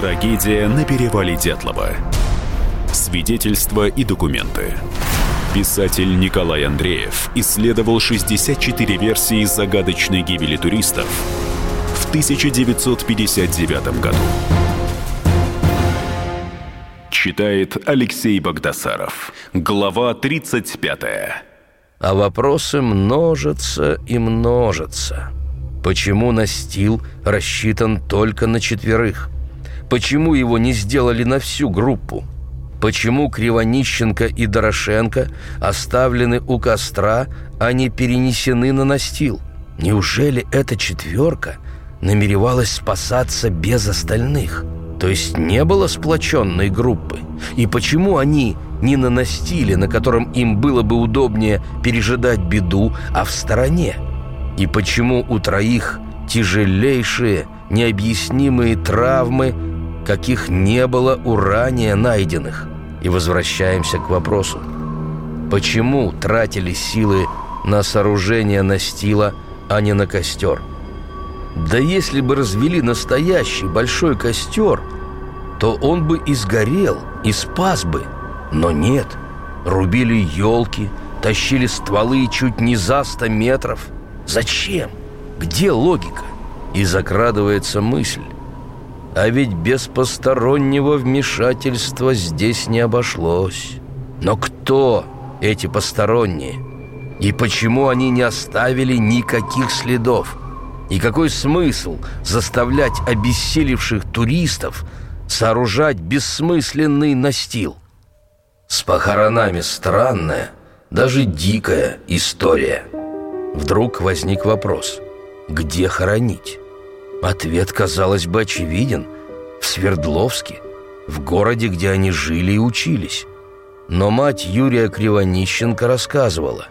Трагедия на перевале Дятлова. Свидетельства и документы. Писатель Николай Андреев исследовал 64 версии загадочной гибели туристов в 1959 году. Читает Алексей Богдасаров. Глава 35. А вопросы множатся и множатся. Почему настил рассчитан только на четверых? Почему его не сделали на всю группу? Почему Кривонищенко и Дорошенко оставлены у костра, а не перенесены на настил? Неужели эта четверка намеревалась спасаться без остальных? То есть не было сплоченной группы? И почему они не на настиле, на котором им было бы удобнее пережидать беду, а в стороне? И почему у троих тяжелейшие, необъяснимые травмы, каких не было у ранее найденных? И возвращаемся к вопросу. Почему тратили силы на сооружение настила, а не на костер? Да если бы развели настоящий большой костер, то он бы и сгорел, и спас бы. Но нет, рубили елки, тащили стволы чуть не за сто метров. Зачем? Где логика? И закрадывается мысль. А ведь без постороннего вмешательства здесь не обошлось. Но кто эти посторонние? И почему они не оставили никаких следов? И какой смысл заставлять обессилевших туристов сооружать бессмысленный настил? С похоронами странная, даже дикая история. Вдруг возник вопрос, где хоронить? Ответ, казалось бы, очевиден. В Свердловске, в городе, где они жили и учились. Но мать Юрия Кривонищенко рассказывала.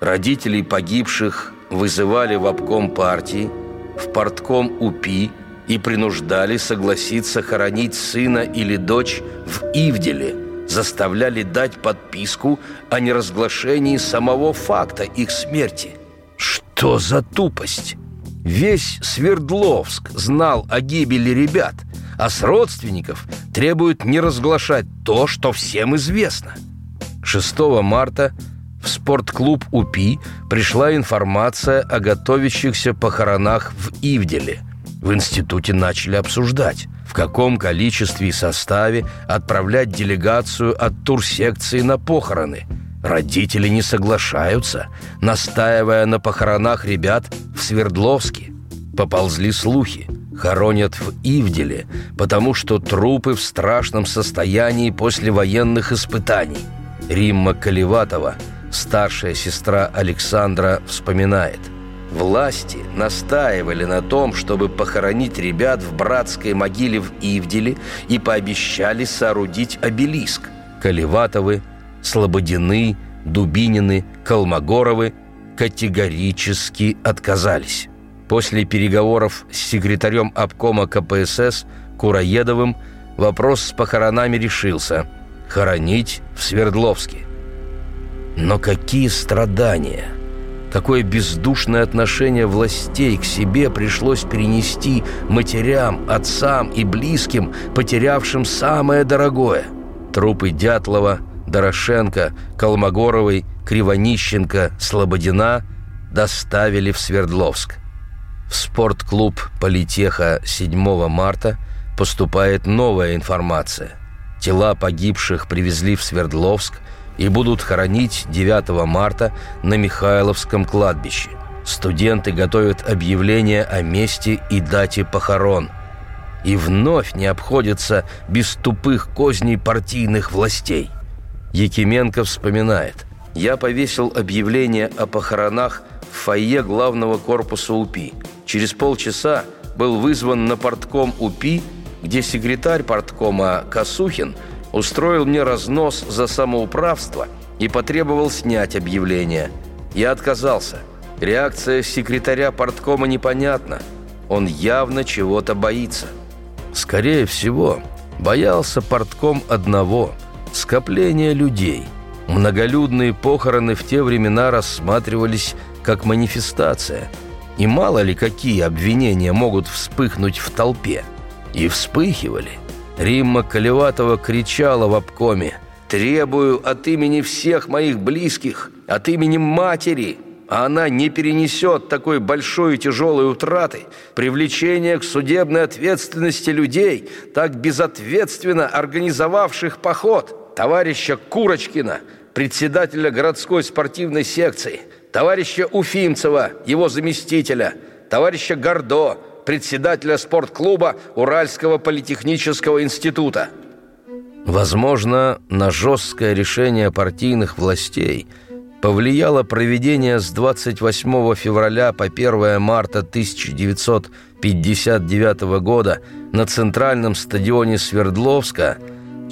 Родителей погибших вызывали в обком партии, в портком УПИ и принуждали согласиться хоронить сына или дочь в Ивделе, заставляли дать подписку о неразглашении самого факта их смерти. Что за тупость? Весь Свердловск знал о гибели ребят, а с родственников требуют не разглашать то, что всем известно. 6 марта в спортклуб УПИ пришла информация о готовящихся похоронах в Ивделе. В институте начали обсуждать, в каком количестве и составе отправлять делегацию от турсекции на похороны – Родители не соглашаются, настаивая на похоронах ребят в Свердловске. Поползли слухи. Хоронят в Ивделе, потому что трупы в страшном состоянии после военных испытаний. Римма Колеватова, старшая сестра Александра, вспоминает. Власти настаивали на том, чтобы похоронить ребят в братской могиле в Ивделе и пообещали соорудить обелиск. Колеватовы Слободины, Дубинины, Колмогоровы категорически отказались. После переговоров с секретарем обкома КПСС Кураедовым вопрос с похоронами решился – хоронить в Свердловске. Но какие страдания! Какое бездушное отношение властей к себе пришлось перенести матерям, отцам и близким, потерявшим самое дорогое. Трупы Дятлова – Дорошенко, Колмогоровой, Кривонищенко, Слободина доставили в Свердловск. В спортклуб «Политеха» 7 марта поступает новая информация. Тела погибших привезли в Свердловск и будут хоронить 9 марта на Михайловском кладбище. Студенты готовят объявление о месте и дате похорон. И вновь не обходятся без тупых козней партийных властей – Якименко вспоминает. «Я повесил объявление о похоронах в фойе главного корпуса УПИ. Через полчаса был вызван на портком УПИ, где секретарь порткома Косухин устроил мне разнос за самоуправство и потребовал снять объявление. Я отказался. Реакция секретаря порткома непонятна. Он явно чего-то боится. Скорее всего, боялся портком одного – скопление людей. Многолюдные похороны в те времена рассматривались как манифестация. И мало ли какие обвинения могут вспыхнуть в толпе. И вспыхивали – Римма Колеватова кричала в обкоме «Требую от имени всех моих близких, от имени матери!» а она не перенесет такой большой и тяжелой утраты, привлечения к судебной ответственности людей, так безответственно организовавших поход, товарища Курочкина, председателя городской спортивной секции, товарища Уфимцева, его заместителя, товарища Гордо, председателя спортклуба Уральского политехнического института. Возможно, на жесткое решение партийных властей – повлияло проведение с 28 февраля по 1 марта 1959 года на центральном стадионе Свердловска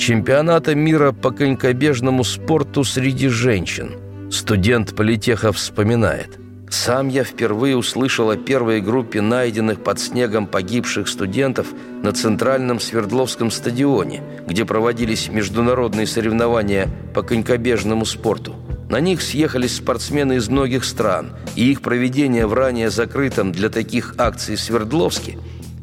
чемпионата мира по конькобежному спорту среди женщин. Студент политеха вспоминает. «Сам я впервые услышал о первой группе найденных под снегом погибших студентов на центральном Свердловском стадионе, где проводились международные соревнования по конькобежному спорту. На них съехались спортсмены из многих стран, и их проведение в ранее закрытом для таких акций Свердловске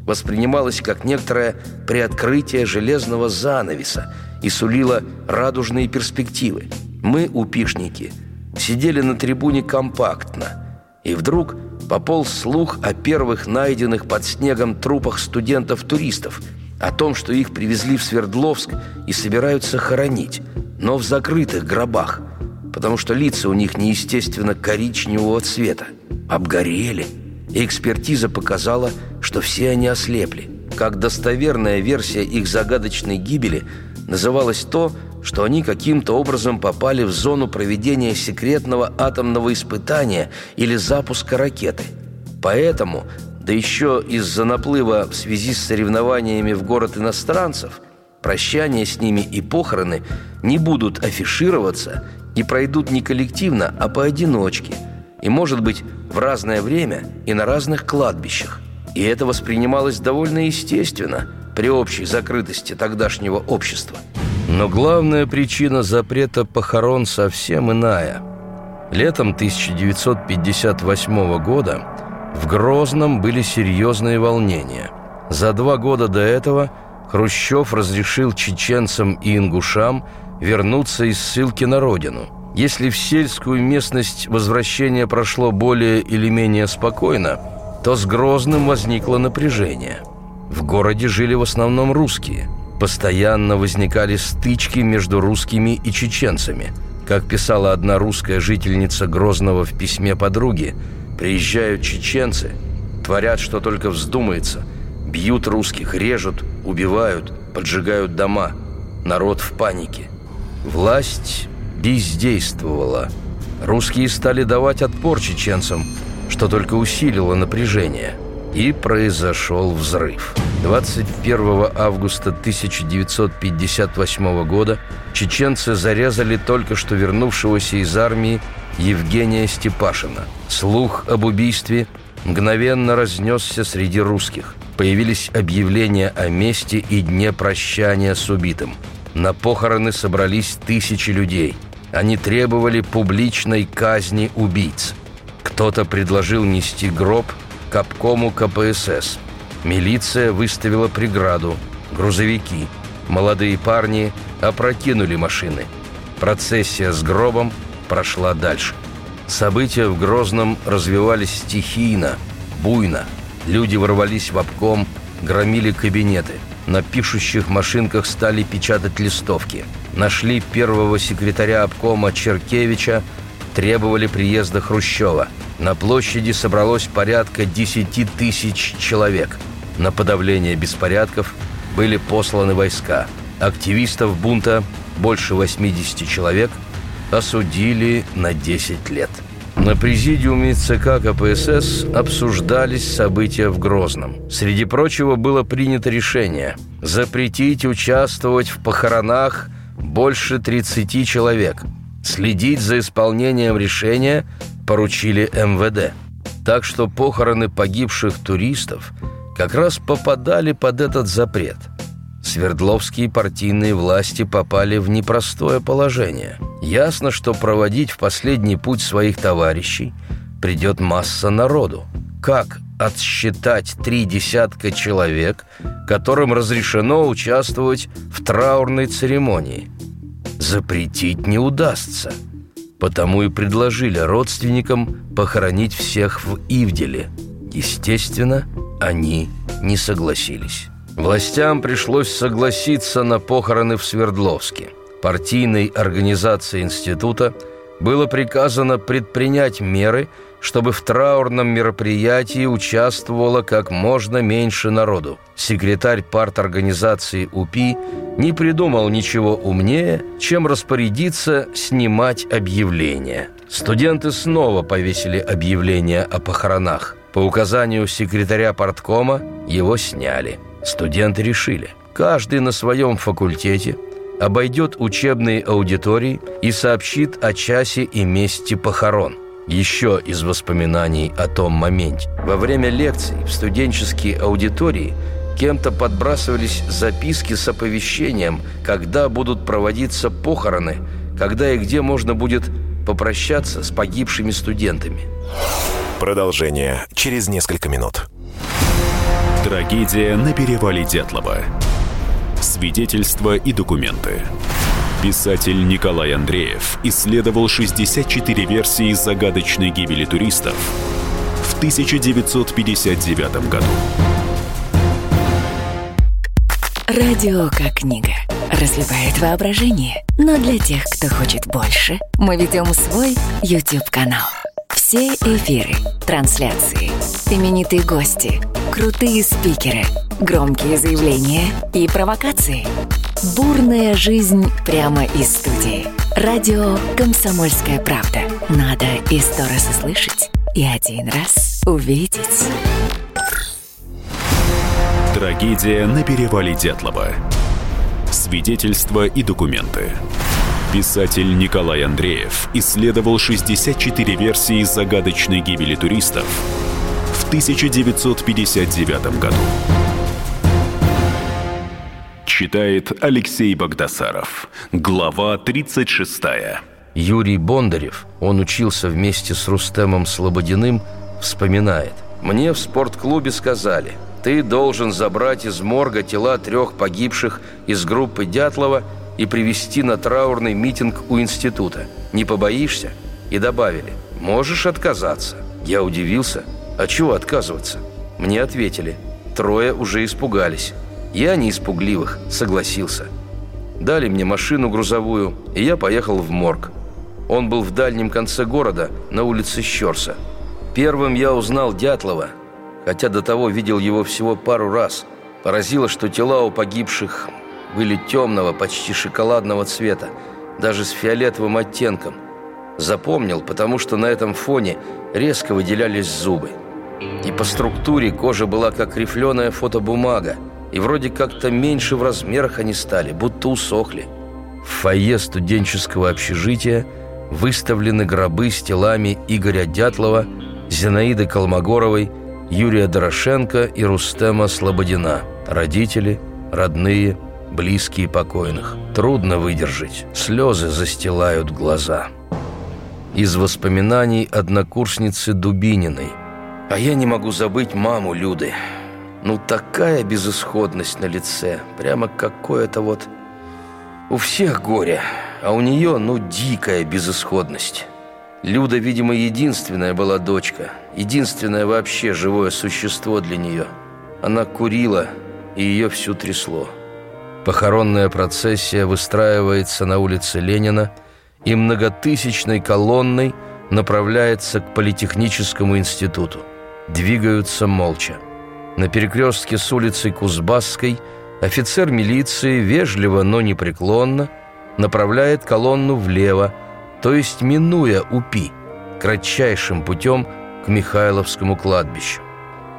воспринималось как некоторое приоткрытие железного занавеса и сулило радужные перспективы. Мы, упишники, сидели на трибуне компактно, и вдруг пополз слух о первых найденных под снегом трупах студентов-туристов, о том, что их привезли в Свердловск и собираются хоронить, но в закрытых гробах – потому что лица у них неестественно коричневого цвета, обгорели, экспертиза показала, что все они ослепли. Как достоверная версия их загадочной гибели называлось то, что они каким-то образом попали в зону проведения секретного атомного испытания или запуска ракеты. Поэтому, да еще из-за наплыва в связи с соревнованиями в город иностранцев, прощание с ними и похороны не будут афишироваться и пройдут не коллективно, а поодиночке, и, может быть, в разное время и на разных кладбищах. И это воспринималось довольно естественно при общей закрытости тогдашнего общества. Но главная причина запрета похорон совсем иная. Летом 1958 года в Грозном были серьезные волнения. За два года до этого Хрущев разрешил чеченцам и ингушам – вернуться из ссылки на родину. Если в сельскую местность возвращение прошло более или менее спокойно, то с Грозным возникло напряжение. В городе жили в основном русские. Постоянно возникали стычки между русскими и чеченцами. Как писала одна русская жительница Грозного в письме подруге, приезжают чеченцы, творят, что только вздумается, бьют русских, режут, убивают, поджигают дома. Народ в панике – Власть бездействовала. Русские стали давать отпор чеченцам, что только усилило напряжение. И произошел взрыв. 21 августа 1958 года чеченцы зарезали только что вернувшегося из армии Евгения Степашина. Слух об убийстве мгновенно разнесся среди русских. Появились объявления о месте и дне прощания с убитым – на похороны собрались тысячи людей. Они требовали публичной казни убийц. Кто-то предложил нести гроб к КПСС. Милиция выставила преграду. Грузовики. Молодые парни опрокинули машины. Процессия с гробом прошла дальше. События в Грозном развивались стихийно, буйно. Люди ворвались в обком, громили кабинеты – на пишущих машинках стали печатать листовки. Нашли первого секретаря обкома Черкевича, требовали приезда Хрущева. На площади собралось порядка 10 тысяч человек. На подавление беспорядков были посланы войска. Активистов бунта, больше 80 человек, осудили на 10 лет. На президиуме ЦК КПСС обсуждались события в Грозном. Среди прочего было принято решение запретить участвовать в похоронах больше 30 человек. Следить за исполнением решения поручили МВД. Так что похороны погибших туристов как раз попадали под этот запрет – Свердловские партийные власти попали в непростое положение. Ясно, что проводить в последний путь своих товарищей придет масса народу. Как отсчитать три десятка человек, которым разрешено участвовать в траурной церемонии. Запретить не удастся. Потому и предложили родственникам похоронить всех в Ивделе. Естественно, они не согласились. Властям пришлось согласиться на похороны в Свердловске. Партийной организации института было приказано предпринять меры – чтобы в траурном мероприятии участвовало как можно меньше народу. Секретарь парторганизации УПИ не придумал ничего умнее, чем распорядиться снимать объявления. Студенты снова повесили объявление о похоронах. По указанию секретаря парткома его сняли. Студенты решили, каждый на своем факультете обойдет учебные аудитории и сообщит о часе и месте похорон – еще из воспоминаний о том моменте. Во время лекций в студенческие аудитории кем-то подбрасывались записки с оповещением, когда будут проводиться похороны, когда и где можно будет попрощаться с погибшими студентами. Продолжение через несколько минут. Трагедия на перевале Дятлова. Свидетельства и документы. Писатель Николай Андреев исследовал 64 версии загадочной гибели туристов в 1959 году. Радио как книга. Разливает воображение. Но для тех, кто хочет больше, мы ведем свой YouTube-канал. Все эфиры, трансляции, именитые гости, крутые спикеры, громкие заявления и провокации – Бурная жизнь прямо из студии. Радио «Комсомольская правда». Надо и сто раз услышать, и один раз увидеть. Трагедия на перевале Дятлова. Свидетельства и документы. Писатель Николай Андреев исследовал 64 версии загадочной гибели туристов в 1959 году. Читает Алексей Богдасаров. Глава 36. Юрий Бондарев, он учился вместе с Рустемом Слободиным, вспоминает. «Мне в спортклубе сказали, ты должен забрать из морга тела трех погибших из группы Дятлова и привести на траурный митинг у института. Не побоишься?» И добавили, «Можешь отказаться». Я удивился, а чего отказываться? Мне ответили, трое уже испугались. Я не испугливых, согласился. Дали мне машину грузовую, и я поехал в морг. Он был в дальнем конце города, на улице Щерса. Первым я узнал Дятлова, хотя до того видел его всего пару раз. Поразило, что тела у погибших были темного, почти шоколадного цвета, даже с фиолетовым оттенком. Запомнил, потому что на этом фоне резко выделялись зубы. И по структуре кожа была как рифленая фотобумага, и вроде как-то меньше в размерах они стали, будто усохли. В фойе студенческого общежития выставлены гробы с телами Игоря Дятлова, Зинаиды Колмогоровой, Юрия Дорошенко и Рустема Слободина. Родители, родные, близкие покойных. Трудно выдержать, слезы застилают глаза. Из воспоминаний однокурсницы Дубининой. А я не могу забыть маму Люды. Ну, такая безысходность на лице, прямо какое-то вот... У всех горе, а у нее, ну, дикая безысходность. Люда, видимо, единственная была дочка, единственное вообще живое существо для нее. Она курила, и ее всю трясло. Похоронная процессия выстраивается на улице Ленина и многотысячной колонной направляется к Политехническому институту. Двигаются молча. На перекрестке с улицей Кузбасской офицер милиции вежливо, но непреклонно направляет колонну влево, то есть минуя УПИ, кратчайшим путем к Михайловскому кладбищу.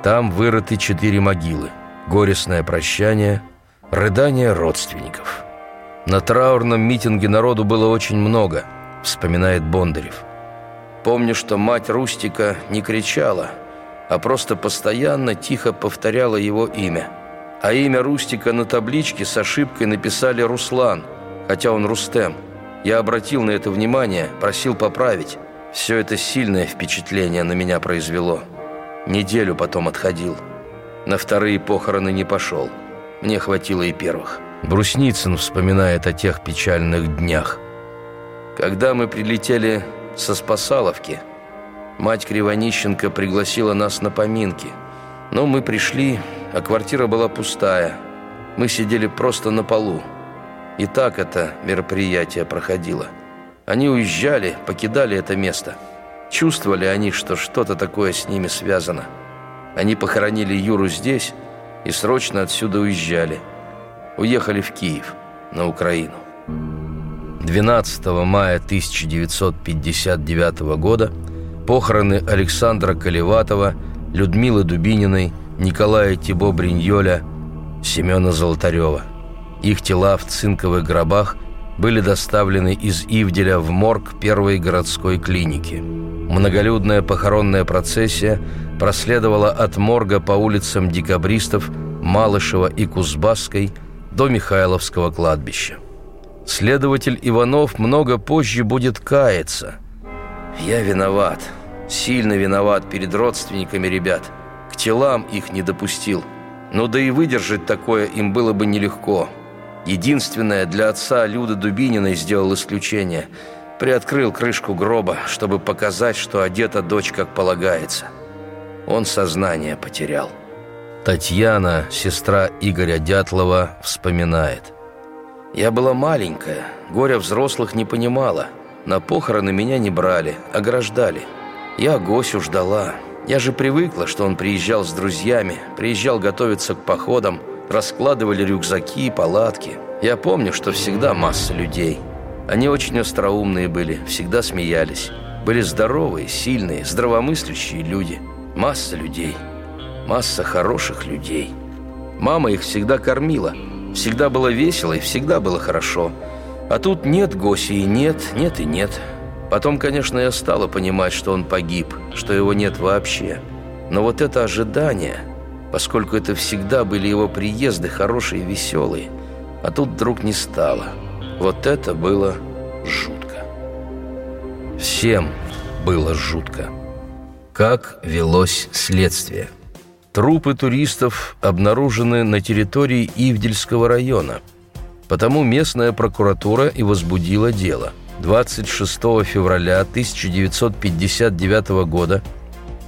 Там вырыты четыре могилы, горестное прощание, рыдание родственников. На траурном митинге народу было очень много, вспоминает Бондарев. Помню, что мать Рустика не кричала – а просто постоянно тихо повторяла его имя. А имя Рустика на табличке с ошибкой написали «Руслан», хотя он Рустем. Я обратил на это внимание, просил поправить. Все это сильное впечатление на меня произвело. Неделю потом отходил. На вторые похороны не пошел. Мне хватило и первых. Брусницын вспоминает о тех печальных днях. Когда мы прилетели со Спасаловки, мать Кривонищенко пригласила нас на поминки. Но мы пришли, а квартира была пустая. Мы сидели просто на полу. И так это мероприятие проходило. Они уезжали, покидали это место. Чувствовали они, что что-то такое с ними связано. Они похоронили Юру здесь и срочно отсюда уезжали. Уехали в Киев, на Украину. 12 мая 1959 года похороны Александра Колеватова, Людмилы Дубининой, Николая Тибо-Бриньоля, Семена Золотарева. Их тела в цинковых гробах были доставлены из Ивделя в морг первой городской клиники. Многолюдная похоронная процессия проследовала от морга по улицам декабристов, Малышева и Кузбасской до Михайловского кладбища. Следователь Иванов много позже будет каяться. «Я виноват, сильно виноват перед родственниками ребят. К телам их не допустил. Но да и выдержать такое им было бы нелегко. Единственное, для отца Люда Дубининой сделал исключение. Приоткрыл крышку гроба, чтобы показать, что одета дочь как полагается. Он сознание потерял. Татьяна, сестра Игоря Дятлова, вспоминает. «Я была маленькая, горя взрослых не понимала. На похороны меня не брали, ограждали. Я Госю ждала. Я же привыкла, что он приезжал с друзьями, приезжал готовиться к походам, раскладывали рюкзаки и палатки. Я помню, что всегда масса людей. Они очень остроумные были, всегда смеялись. Были здоровые, сильные, здравомыслящие люди. Масса людей. Масса хороших людей. Мама их всегда кормила. Всегда было весело и всегда было хорошо. А тут нет Госи и нет, нет и нет. Потом, конечно, я стала понимать, что он погиб, что его нет вообще. Но вот это ожидание поскольку это всегда были его приезды хорошие и веселые. А тут вдруг не стало. Вот это было жутко. Всем было жутко. Как велось следствие? Трупы туристов обнаружены на территории Ивдельского района. Потому местная прокуратура и возбудила дело. 26 февраля 1959 года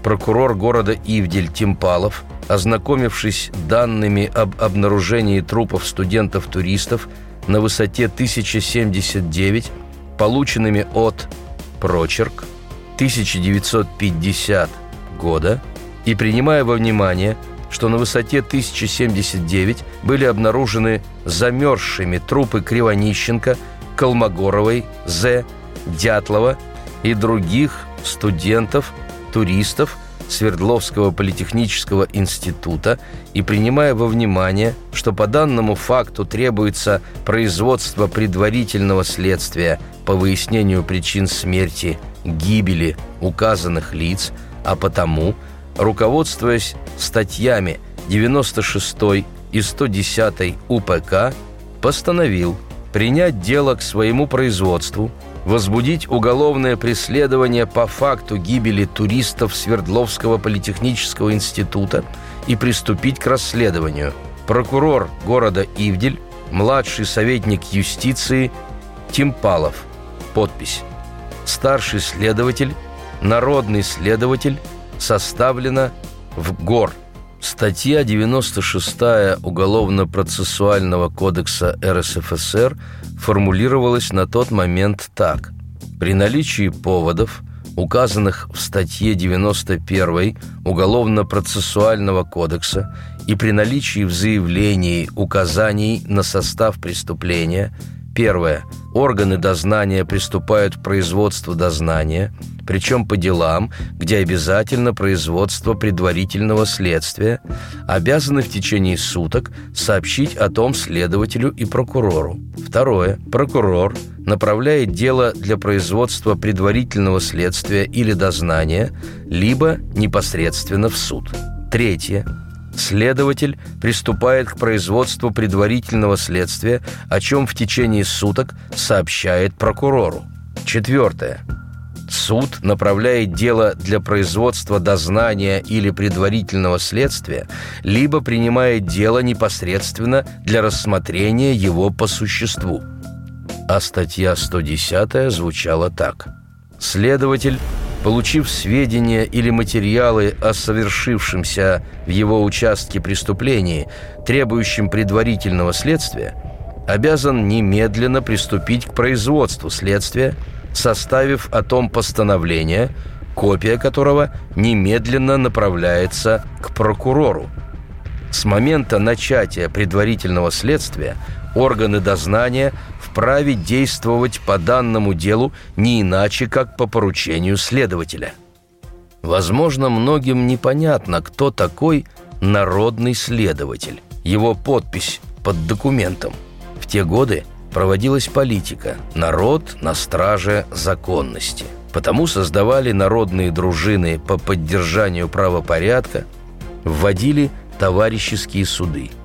прокурор города Ивдель Тимпалов – ознакомившись данными об обнаружении трупов студентов-туристов на высоте 1079, полученными от «Прочерк» 1950 года, и принимая во внимание, что на высоте 1079 были обнаружены замерзшими трупы Кривонищенко, Колмогоровой, З. Дятлова и других студентов, туристов – Свердловского политехнического института и принимая во внимание, что по данному факту требуется производство предварительного следствия по выяснению причин смерти, гибели указанных лиц, а потому, руководствуясь статьями 96 и 110 УПК, постановил принять дело к своему производству – возбудить уголовное преследование по факту гибели туристов Свердловского политехнического института и приступить к расследованию. Прокурор города Ивдель, младший советник юстиции Тимпалов. Подпись. Старший следователь, народный следователь, составлено в ГОР. Статья 96 Уголовно-процессуального кодекса РСФСР формулировалась на тот момент так. При наличии поводов, указанных в статье 91 Уголовно-процессуального кодекса и при наличии в заявлении указаний на состав преступления – Первое. Органы дознания приступают к производству дознания, причем по делам, где обязательно производство предварительного следствия, обязаны в течение суток сообщить о том следователю и прокурору. Второе. Прокурор направляет дело для производства предварительного следствия или дознания, либо непосредственно в суд. Третье. Следователь приступает к производству предварительного следствия, о чем в течение суток сообщает прокурору. Четвертое. Суд направляет дело для производства дознания или предварительного следствия, либо принимает дело непосредственно для рассмотрения его по существу. А статья 110 звучала так. Следователь получив сведения или материалы о совершившемся в его участке преступлении, требующем предварительного следствия, обязан немедленно приступить к производству следствия, составив о том постановление, копия которого немедленно направляется к прокурору. С момента начатия предварительного следствия органы дознания вправе действовать по данному делу не иначе, как по поручению следователя. Возможно, многим непонятно, кто такой народный следователь, его подпись под документом. В те годы проводилась политика «народ на страже законности». Потому создавали народные дружины по поддержанию правопорядка, вводили товарищеские суды –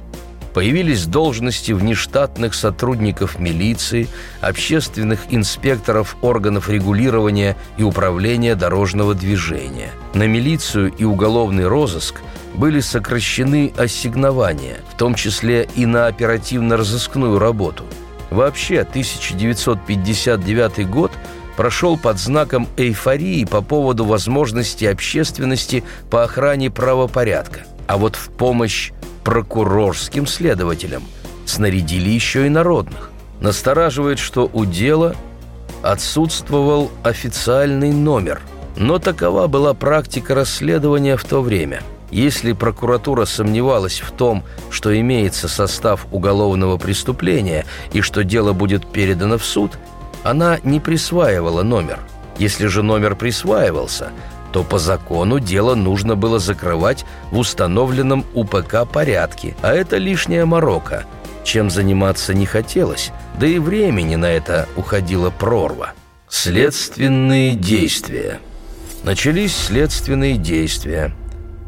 Появились должности внештатных сотрудников милиции, общественных инспекторов органов регулирования и управления дорожного движения. На милицию и уголовный розыск были сокращены ассигнования, в том числе и на оперативно-розыскную работу. Вообще, 1959 год прошел под знаком эйфории по поводу возможности общественности по охране правопорядка. А вот в помощь прокурорским следователям. Снарядили еще и народных. Настораживает, что у дела отсутствовал официальный номер. Но такова была практика расследования в то время. Если прокуратура сомневалась в том, что имеется состав уголовного преступления и что дело будет передано в суд, она не присваивала номер. Если же номер присваивался – то по закону дело нужно было закрывать в установленном УПК порядке, а это лишняя морока. Чем заниматься не хотелось, да и времени на это уходила прорва. Следственные действия. Начались следственные действия.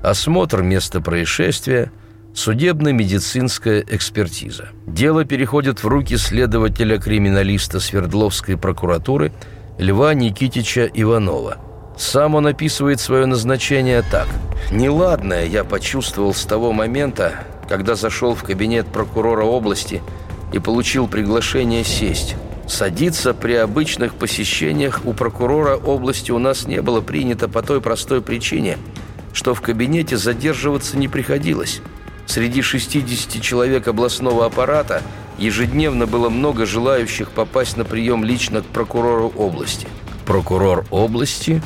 Осмотр места происшествия, судебно-медицинская экспертиза. Дело переходит в руки следователя-криминалиста Свердловской прокуратуры Льва Никитича Иванова – сам он описывает свое назначение так. «Неладное я почувствовал с того момента, когда зашел в кабинет прокурора области и получил приглашение сесть. Садиться при обычных посещениях у прокурора области у нас не было принято по той простой причине, что в кабинете задерживаться не приходилось. Среди 60 человек областного аппарата ежедневно было много желающих попасть на прием лично к прокурору области. Прокурор области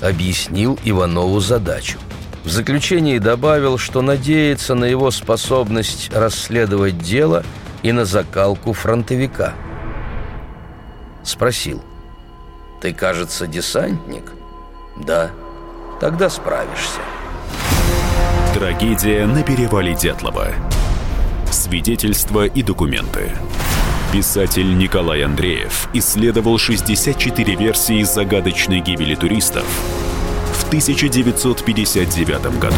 объяснил Иванову задачу. В заключении добавил, что надеется на его способность расследовать дело и на закалку фронтовика. Спросил. «Ты, кажется, десантник?» «Да». «Тогда справишься». Трагедия на перевале Дятлова. Свидетельства и документы. Писатель Николай Андреев исследовал 64 версии загадочной гибели туристов в 1959 году.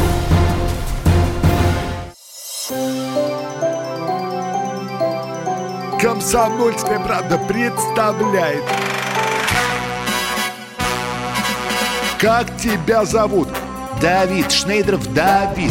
Комсомольская правда представляет. Как тебя зовут? Давид Шнейдров Давид.